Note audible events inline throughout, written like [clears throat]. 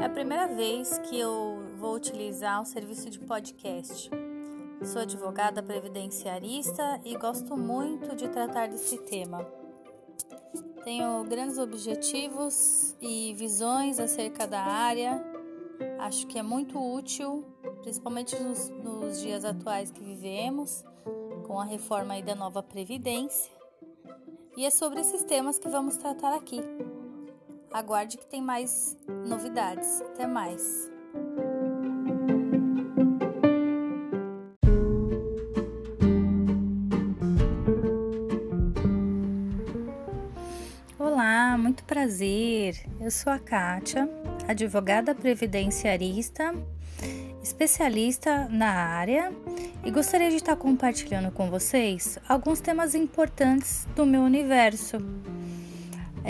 É a primeira vez que eu vou utilizar um serviço de podcast. Sou advogada previdenciarista e gosto muito de tratar desse tema. Tenho grandes objetivos e visões acerca da área. Acho que é muito útil, principalmente nos, nos dias atuais que vivemos, com a reforma da nova Previdência. E é sobre esses temas que vamos tratar aqui. Aguarde que tem mais novidades. Até mais. Olá, muito prazer. Eu sou a Kátia, advogada previdenciarista, especialista na área e gostaria de estar compartilhando com vocês alguns temas importantes do meu universo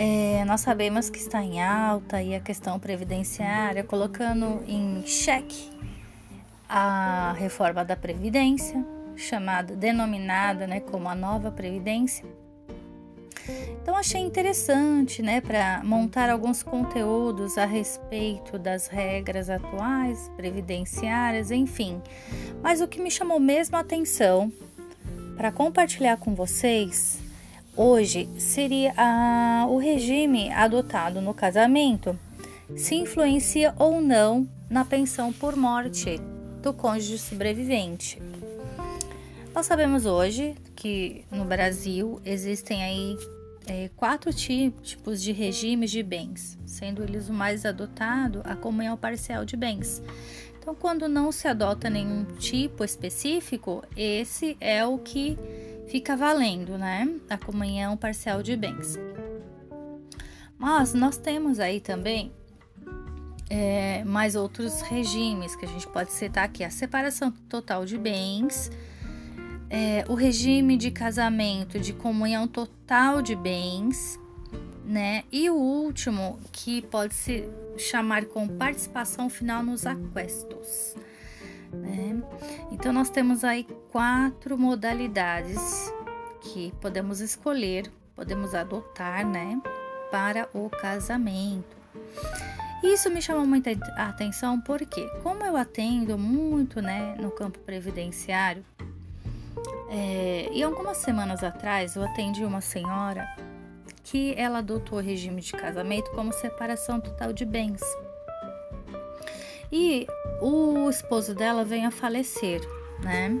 é, nós sabemos que está em alta aí a questão previdenciária, colocando em xeque a reforma da Previdência, chamada, denominada né, como a nova Previdência. Então achei interessante, né, para montar alguns conteúdos a respeito das regras atuais previdenciárias, enfim. Mas o que me chamou mesmo a atenção para compartilhar com vocês hoje seria a, o regime adotado no casamento se influencia ou não na pensão por morte do cônjuge sobrevivente. Nós sabemos hoje que no Brasil existem aí é, quatro tipos de regimes de bens, sendo eles o mais adotado a comunhão parcial de bens. Então, quando não se adota nenhum tipo específico, esse é o que fica valendo, né? A comunhão parcial de bens. Mas nós temos aí também é, mais outros regimes que a gente pode citar aqui: a separação total de bens, é, o regime de casamento de comunhão total de bens, né? E o último que pode se chamar com participação final nos aquestos. Né? Então, nós temos aí quatro modalidades que podemos escolher, podemos adotar, né, para o casamento. Isso me chamou muita atenção porque, como eu atendo muito, né, no campo previdenciário, é, e algumas semanas atrás eu atendi uma senhora que ela adotou o regime de casamento como separação total de bens. E o esposo dela vem a falecer, né?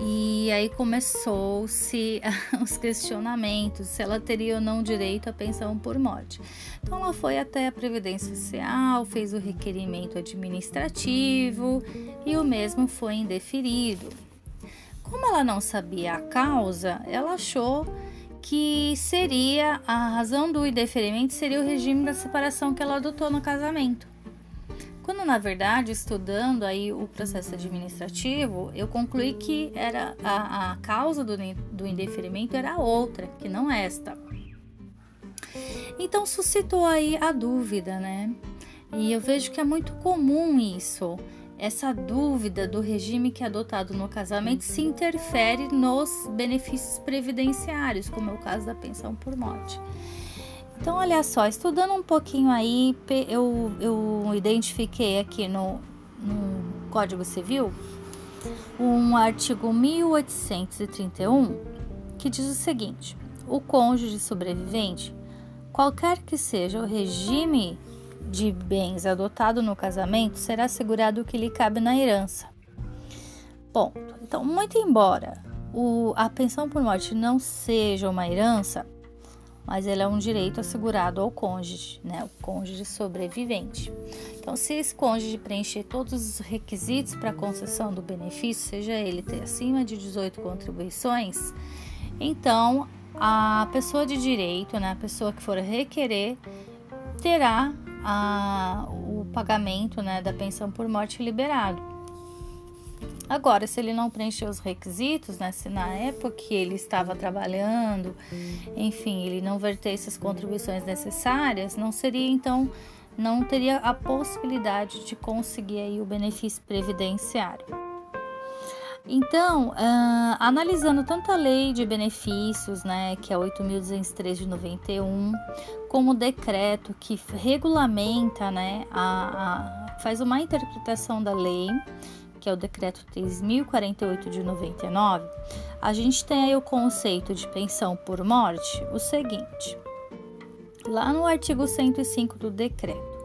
E aí começou-se [laughs] os questionamentos se ela teria ou não direito à pensão por morte. Então ela foi até a Previdência Social, fez o requerimento administrativo e o mesmo foi indeferido. Como ela não sabia a causa, ela achou que seria a razão do indeferimento seria o regime da separação que ela adotou no casamento. Quando na verdade, estudando aí o processo administrativo, eu concluí que era a, a causa do, do indeferimento era outra, que não esta. Então suscitou aí a dúvida, né? E eu vejo que é muito comum isso. Essa dúvida do regime que é adotado no casamento se interfere nos benefícios previdenciários, como é o caso da pensão por morte. Então, olha só, estudando um pouquinho aí, eu, eu identifiquei aqui no, no Código Civil um artigo 1831 que diz o seguinte: o cônjuge sobrevivente, qualquer que seja o regime de bens adotado no casamento, será assegurado o que lhe cabe na herança. Ponto. Então, muito embora o, a pensão por morte não seja uma herança, mas ele é um direito assegurado ao cônjuge, né? O cônjuge sobrevivente. Então, se esse cônjuge preencher todos os requisitos para concessão do benefício, seja ele ter acima de 18 contribuições, então a pessoa de direito, né, a pessoa que for requerer, terá a, o pagamento né, da pensão por morte liberado. Agora, se ele não preencheu os requisitos, né, se na época que ele estava trabalhando, enfim, ele não vertesse as contribuições necessárias, não seria então, não teria a possibilidade de conseguir aí o benefício previdenciário. Então, uh, analisando tanto a lei de benefícios, né, que é 8.203 de 91, como o decreto que regulamenta, né, a, a, faz uma interpretação da lei, que é o decreto 3.048 de 99, a gente tem aí o conceito de pensão por morte, o seguinte, lá no artigo 105 do decreto,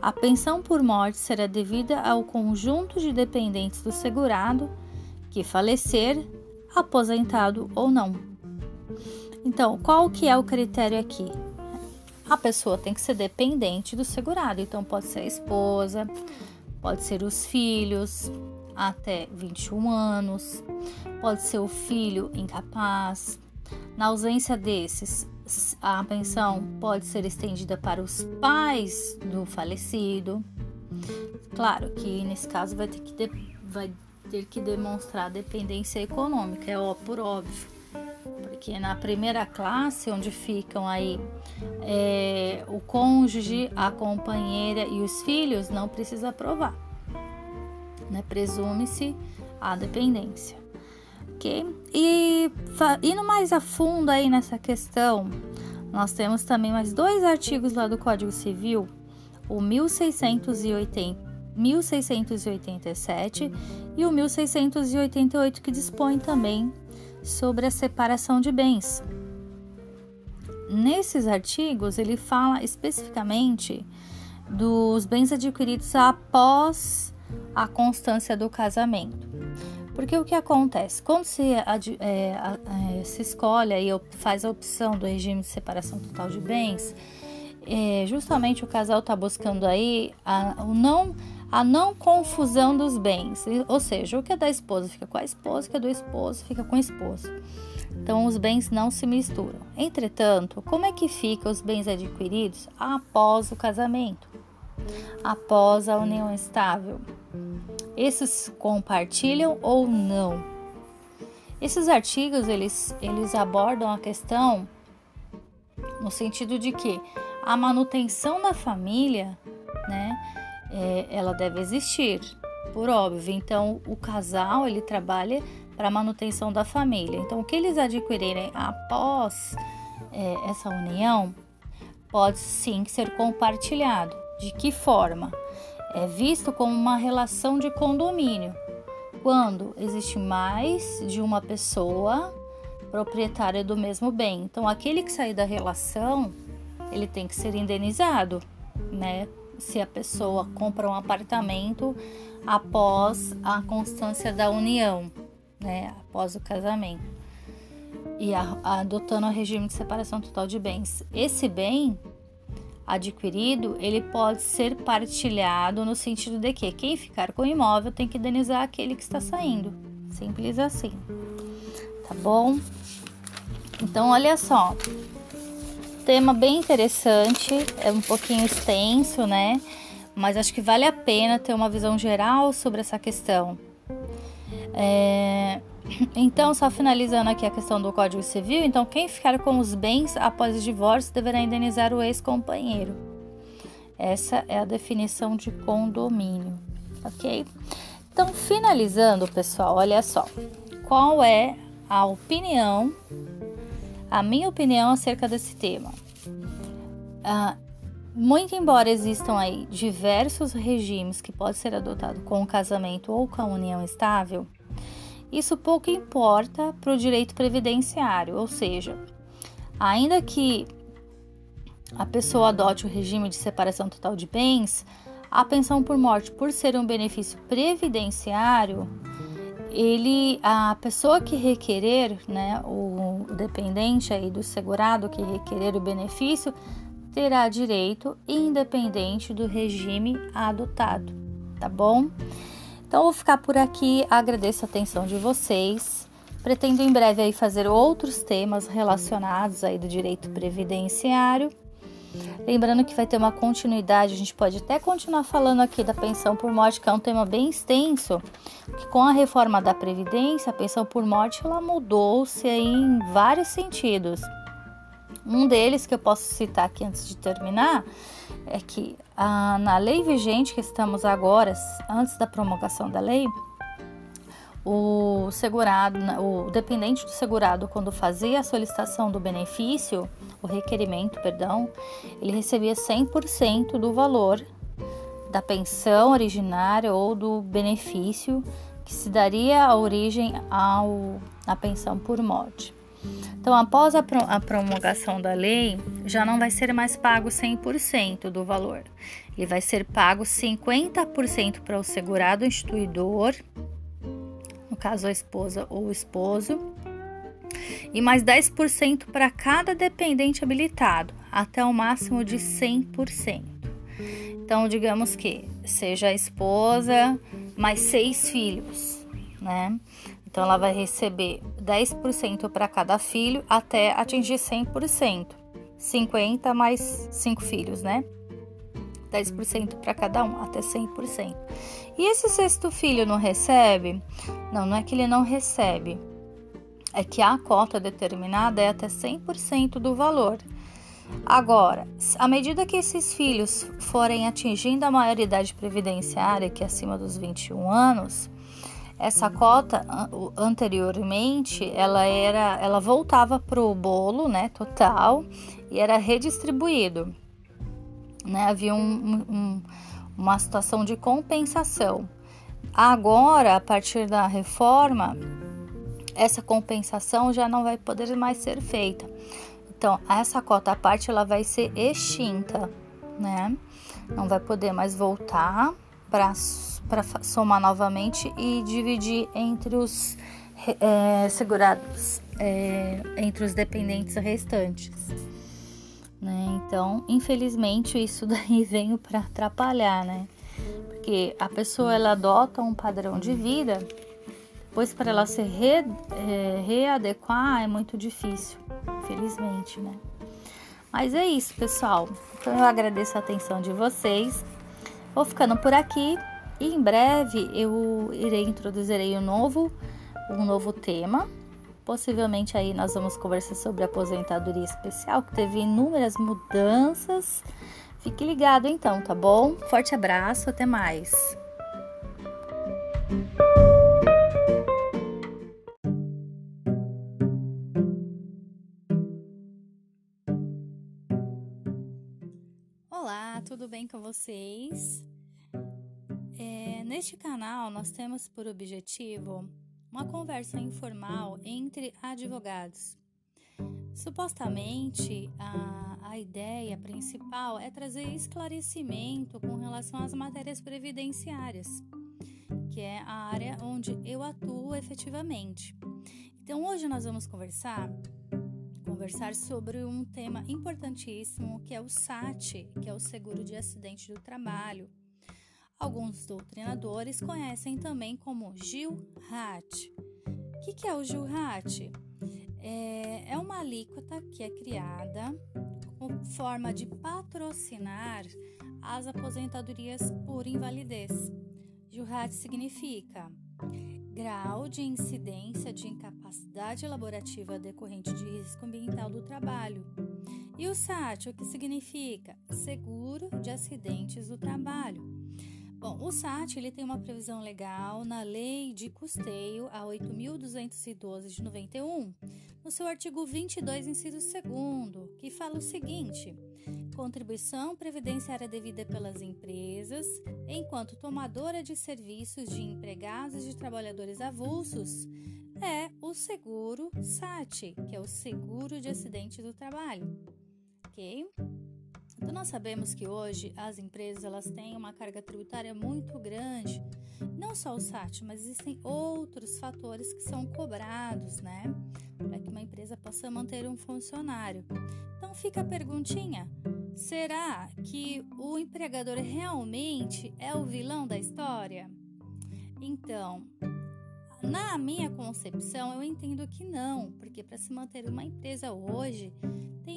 a pensão por morte será devida ao conjunto de dependentes do segurado que falecer, aposentado ou não. Então, qual que é o critério aqui? A pessoa tem que ser dependente do segurado, então pode ser a esposa, pode ser os filhos até 21 anos, pode ser o filho incapaz. Na ausência desses, a pensão pode ser estendida para os pais do falecido. Claro que nesse caso vai ter que, de, vai ter que demonstrar dependência econômica, é ó, por óbvio. Porque na primeira classe, onde ficam aí é, o cônjuge, a companheira e os filhos, não precisa provar. Né? Presume-se a dependência. Ok? E indo mais a fundo aí nessa questão, nós temos também mais dois artigos lá do Código Civil, o 1680 1687 e o 1688, que dispõe também sobre a separação de bens. Nesses artigos, ele fala especificamente dos bens adquiridos após a constância do casamento. Porque o que acontece? Quando se, é, é, se escolhe e faz a opção do regime de separação total de bens, é, justamente o casal está buscando aí a, o não a não confusão dos bens, ou seja, o que é da esposa fica com a esposa, o que é do esposo fica com a esposa. Então, os bens não se misturam. Entretanto, como é que ficam os bens adquiridos após o casamento? Após a união estável? Esses compartilham ou não? Esses artigos eles, eles abordam a questão no sentido de que a manutenção da família, né, é, ela deve existir, por óbvio. Então, o casal ele trabalha para a manutenção da família. Então, o que eles adquirirem após é, essa união pode sim ser compartilhado. De que forma? É visto como uma relação de condomínio, quando existe mais de uma pessoa proprietária do mesmo bem. Então, aquele que sair da relação, ele tem que ser indenizado, né? Se a pessoa compra um apartamento após a constância da união, né, após o casamento, e a, adotando o regime de separação total de bens. Esse bem adquirido, ele pode ser partilhado no sentido de que quem ficar com o imóvel tem que indenizar aquele que está saindo. Simples assim. Tá bom? Então, olha só tema bem interessante, é um pouquinho extenso, né? Mas acho que vale a pena ter uma visão geral sobre essa questão. É... [clears throat] Então, só finalizando aqui a questão do Código Civil, então quem ficar com os bens após o divórcio deverá indenizar o ex-companheiro. Essa é a definição de condomínio, ok? Então, finalizando, pessoal, olha só. Qual é a opinião a minha opinião acerca desse tema. Ah, muito embora existam aí diversos regimes que podem ser adotados com o casamento ou com a união estável, isso pouco importa para o direito previdenciário, ou seja, ainda que a pessoa adote o regime de separação total de bens, a pensão por morte, por ser um benefício previdenciário, ele, a pessoa que requerer, né, o, dependente aí do segurado que requerer o benefício, terá direito independente do regime adotado, tá bom? Então, vou ficar por aqui, agradeço a atenção de vocês. Pretendo em breve aí fazer outros temas relacionados aí do direito previdenciário Lembrando que vai ter uma continuidade, a gente pode até continuar falando aqui da pensão por morte, que é um tema bem extenso, que com a reforma da Previdência, a pensão por morte ela mudou-se em vários sentidos. Um deles que eu posso citar aqui antes de terminar é que ah, na lei vigente que estamos agora, antes da promulgação da lei, o segurado, o dependente do segurado, quando fazia a solicitação do benefício, o requerimento, perdão, ele recebia 100% do valor da pensão originária ou do benefício que se daria a origem ao, à pensão por morte. Então, após a, promulgação da lei, já não vai ser mais pago 100% do valor. Ele vai ser pago 50% para o segurado instituidor, caso a esposa ou o esposo, e mais 10% para cada dependente habilitado, até o máximo de 100%. Então, digamos que seja a esposa mais seis filhos, né? Então, ela vai receber 10% para cada filho até atingir 100%. 50 mais 5 filhos, né? 10% para cada um, até 100%. E esse sexto filho não recebe? Não, não é que ele não recebe. É que a cota determinada é até 100% do valor. Agora, à medida que esses filhos forem atingindo a maioridade previdenciária, que é acima dos 21 anos, essa cota anteriormente ela era, ela voltava para o bolo, né, total, e era redistribuído, né? Havia um, um, uma situação de compensação. Agora, a partir da reforma, essa compensação já não vai poder mais ser feita. Então, essa cota à parte ela vai ser extinta, né? Não vai poder mais voltar para somar novamente e dividir entre os é, segurados, é, entre os dependentes restantes. Né? Então, infelizmente, isso [laughs] daí veio para atrapalhar, né? Porque a pessoa ela adota um padrão de vida, pois para ela se re, é, readequar é muito difícil, infelizmente, né? Mas é isso, pessoal. Então eu agradeço a atenção de vocês. Vou ficando por aqui. E em breve eu irei introduzir um novo, um novo tema. Possivelmente aí nós vamos conversar sobre a aposentadoria especial, que teve inúmeras mudanças. Fique ligado então, tá bom? Forte abraço, até mais. Olá, tudo bem com vocês? Neste canal, nós temos por objetivo uma conversa informal entre advogados. Supostamente, a, a ideia principal é trazer esclarecimento com relação às matérias previdenciárias, que é a área onde eu atuo efetivamente. Então, hoje nós vamos conversar conversar sobre um tema importantíssimo que é o SAT, que é o seguro de acidente do trabalho Alguns doutrinadores conhecem também como Gil Hat. O que, que, é o Gil Hat? É, é uma alíquota que é criada como forma de patrocinar as aposentadorias por invalidez. Hat significa grau de incidência de incapacidade laborativa decorrente de risco ambiental do trabalho. E o SAT, o que significa seguro de acidentes do trabalho. Bom, o SAT ele tem uma previsão legal na Lei de Custeio a 8.212 de 91, no seu artigo 22, inciso 2, que fala o seguinte: contribuição previdenciária devida pelas empresas, enquanto tomadora de serviços de empregados e de trabalhadores avulsos, é o seguro SAT, que é o seguro de acidente do trabalho. Ok? Então nós sabemos que hoje as empresas elas têm uma carga tributária muito grande, não só o SAT, mas existem outros fatores que são cobrados, né, para que uma empresa possa manter um funcionário. Então fica a perguntinha: será que o empregador realmente é o vilão da história? Então, na minha concepção, eu entendo que não, porque para se manter uma empresa hoje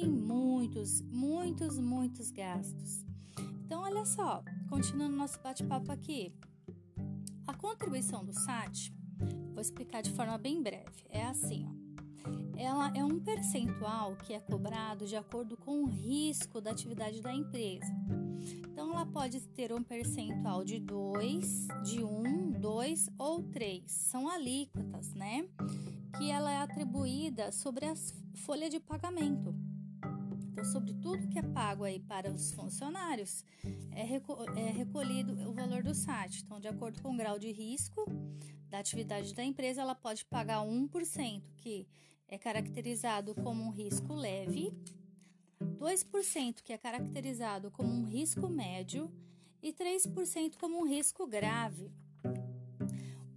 tem muitos, muitos, muitos gastos. Então, olha só, continuando nosso bate-papo aqui. A contribuição do SAT, vou explicar de forma bem breve. É assim, ó. ela é um percentual que é cobrado de acordo com o risco da atividade da empresa. Então, ela pode ter um percentual de 2, de 1, um, 2 ou 3. São alíquotas, né? Que ela é atribuída sobre a folha de pagamento. Então, sobre tudo que é pago aí para os funcionários, é, é recolhido o valor do SAT. Então, de acordo com o grau de risco da atividade da empresa, ela pode pagar 1%, que é caracterizado como um risco leve, 2% que é caracterizado como um risco médio e 3% como um risco grave.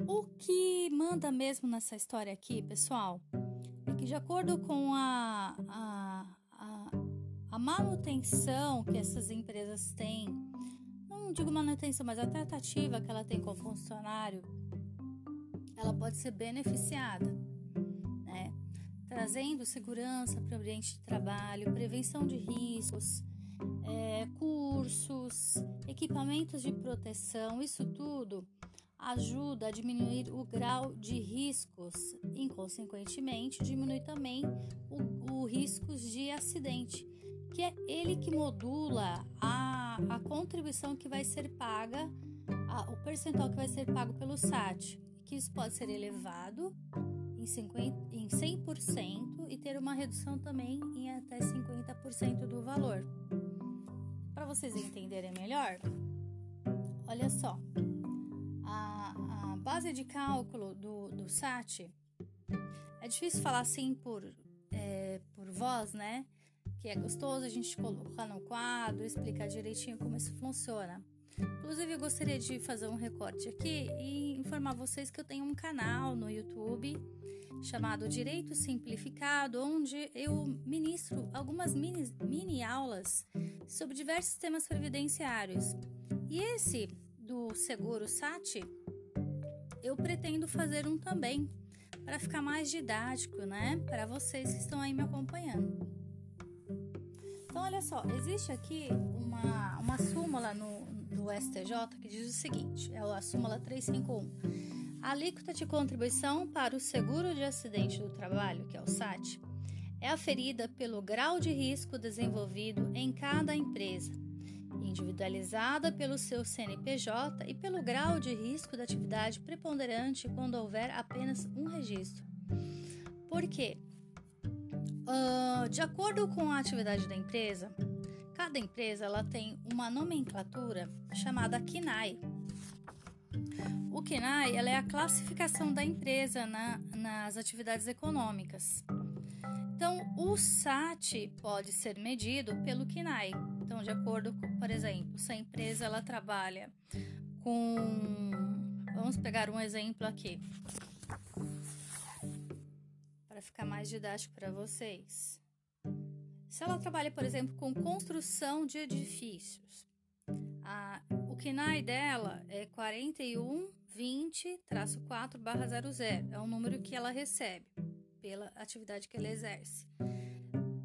O que manda mesmo nessa história aqui, pessoal, é que de acordo com a, a, a manutenção que essas empresas têm, não digo manutenção, mas a tratativa que ela tem com o funcionário, ela pode ser beneficiada, né? Trazendo segurança para o ambiente de trabalho, prevenção de riscos, é, cursos, equipamentos de proteção, isso tudo ajuda a diminuir o grau de riscos, inconsequentemente, diminui também o, o riscos de acidente que é ele que modula a, a contribuição que vai ser paga, a, o percentual que vai ser pago pelo SAT, que isso pode ser elevado em, 50, em 100% e ter uma redução também em até 50% do valor. Para vocês entenderem melhor, olha só, a, a base de cálculo do, do SAT é difícil falar assim por, é, por voz, né? Que é gostoso a gente colocar no quadro, explicar direitinho como isso funciona. Inclusive, eu gostaria de fazer um recorte aqui e informar vocês que eu tenho um canal no YouTube chamado Direito Simplificado, onde eu ministro algumas mini, mini aulas sobre diversos temas previdenciários. E esse do seguro SAT, eu pretendo fazer um também, para ficar mais didático, né? Para vocês que estão aí me acompanhando. Então, olha só, existe aqui uma, uma súmula no, do STJ que diz o seguinte: é a súmula 351. A alíquota de contribuição para o seguro de acidente do trabalho, que é o SAT, é aferida pelo grau de risco desenvolvido em cada empresa, individualizada pelo seu CNPJ e pelo grau de risco da atividade preponderante quando houver apenas um registro. Por quê? Uh, de acordo com a atividade da empresa, cada empresa ela tem uma nomenclatura chamada KINAI. O KINAI ela é a classificação da empresa na, nas atividades econômicas. Então, o SAT pode ser medido pelo KINAI. Então, de acordo com, por exemplo, se a empresa ela trabalha com. Vamos pegar um exemplo aqui para ficar mais didático para vocês. Se ela trabalha, por exemplo, com construção de edifícios, a, o KNAI dela é 4120-4/00, é o número que ela recebe pela atividade que ela exerce.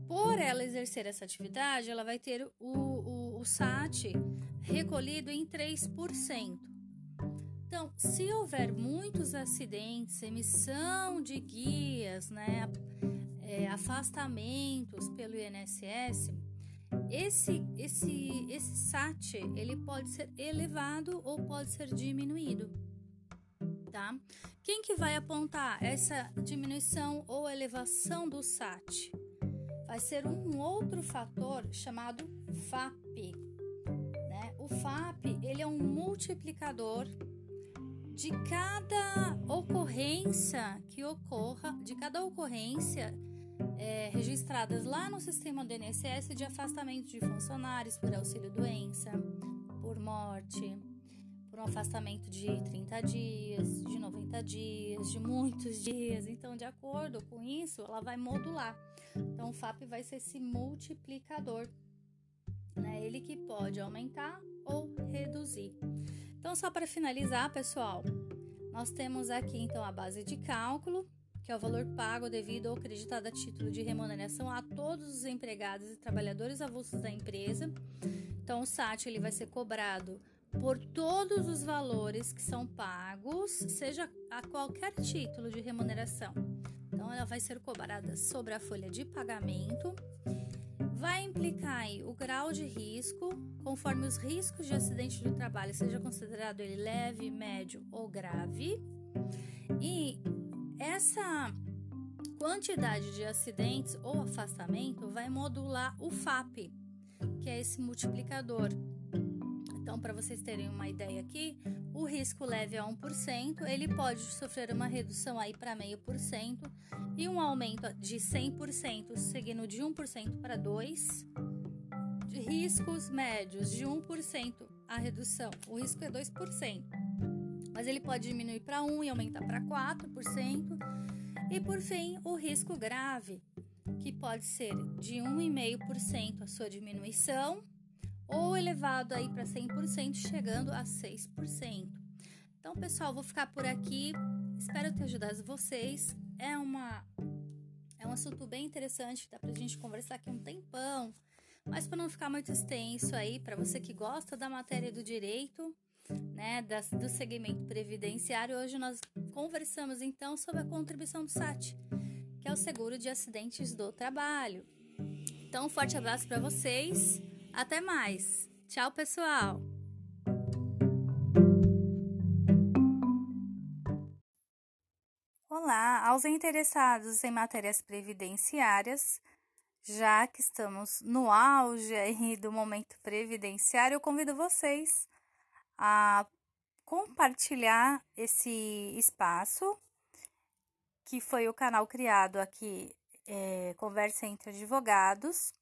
Por ela exercer essa atividade, ela vai ter o, o, o SAT recolhido em 3%. Então, se houver muitos acidentes, emissão de guias, né, é, afastamentos pelo INSS, esse, esse, esse SAT ele pode ser elevado ou pode ser diminuído. Tá? Quem que vai apontar essa diminuição ou elevação do SAT? Vai ser um outro fator chamado FAP. Né? O FAP ele é um multiplicador de cada ocorrência que ocorra, de cada ocorrência é, registradas lá no sistema do INSS de afastamento de funcionários por auxílio doença, por morte, por um afastamento de 30 dias, de 90 dias, de muitos dias. Então, de acordo com isso, ela vai modular. Então, o FAP vai ser esse multiplicador, né? Ele que pode aumentar ou reduzir. Então, só para finalizar, pessoal, nós temos aqui então a base de cálculo, que é o valor pago devido ou acreditado a título de remuneração a todos os empregados e trabalhadores avulsos da empresa. Então, o SAT ele vai ser cobrado por todos os valores que são pagos, seja a qualquer título de remuneração. Então, Então, ela vai ser cobrada sobre a folha de pagamento. Vai implicar aí o grau de risco, conforme os riscos de acidente do trabalho seja considerado ele leve, médio ou grave. E essa quantidade de acidentes ou afastamento vai modular o FAP, que é esse multiplicador. Então, para vocês terem uma ideia aqui, o risco leve é 1%, ele pode sofrer uma redução aí para 0,5% e um aumento de 100%, seguindo de 1% para 2%. De riscos médios, de 1% a redução, o risco é 2%, mas ele pode diminuir para 1% e aumentar para 4%. E por fim, o risco grave, que pode ser de 1,5% a sua diminuição ou elevado aí para 100%, chegando a 6%. Então, pessoal, vou ficar por aqui. Espero ter ajudado vocês. É uma é um assunto bem interessante, dá pra gente conversar aqui um tempão. Mas para não ficar muito extenso aí, para você que gosta da matéria do direito, né, das, do segmento previdenciário, hoje nós conversamos então sobre a contribuição do SAT, que é o seguro de acidentes do trabalho. Então, um forte abraço para vocês. Até mais. Tchau, pessoal. Olá, aos interessados em matérias previdenciárias, já que estamos no auge aí do momento previdenciário, eu convido vocês a compartilhar esse espaço, que foi o canal criado aqui, é, Conversa entre Advogados,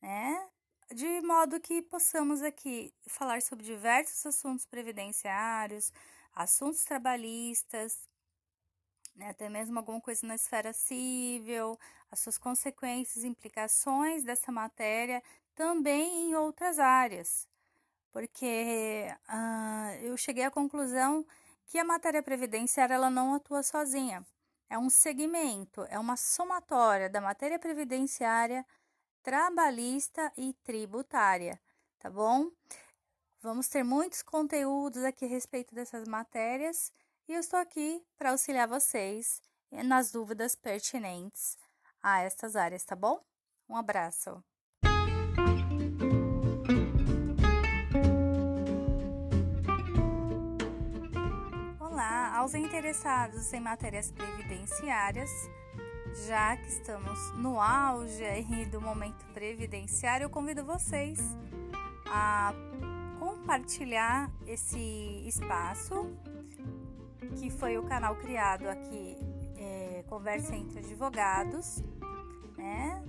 né? De modo que possamos aqui falar sobre diversos assuntos previdenciários, assuntos trabalhistas, né, até mesmo alguma coisa na esfera civil, as suas consequências, implicações dessa matéria, também em outras áreas, porque uh, eu cheguei à conclusão que a matéria previdenciária ela não atua sozinha. É um segmento, é uma somatória da matéria previdenciária trabalhista e tributária, tá bom? Vamos ter muitos conteúdos aqui a respeito dessas matérias e eu estou aqui para auxiliar vocês nas dúvidas pertinentes a estas áreas, tá bom? Um abraço. Olá, aos interessados em matérias previdenciárias, já que estamos no auge do momento previdenciário, eu convido vocês a compartilhar esse espaço, que foi o canal criado aqui, é, Conversa entre Advogados, né?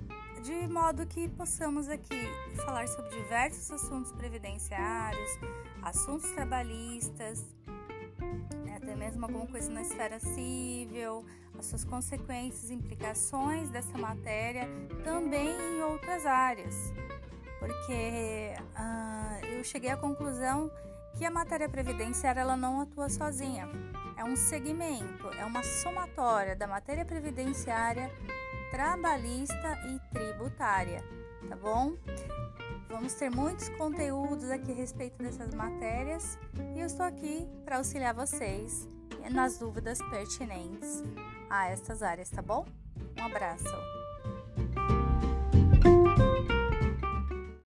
De modo que possamos aqui falar sobre diversos assuntos previdenciários, assuntos trabalhistas, mesmo alguma coisa na esfera civil, as suas consequências, implicações dessa matéria também em outras áreas, porque uh, eu cheguei à conclusão que a matéria previdenciária ela não atua sozinha, é um segmento, é uma somatória da matéria previdenciária, trabalhista e tributária, tá bom? Vamos ter muitos conteúdos aqui a respeito dessas matérias e eu estou aqui para auxiliar vocês nas dúvidas pertinentes a estas áreas, tá bom? Um abraço!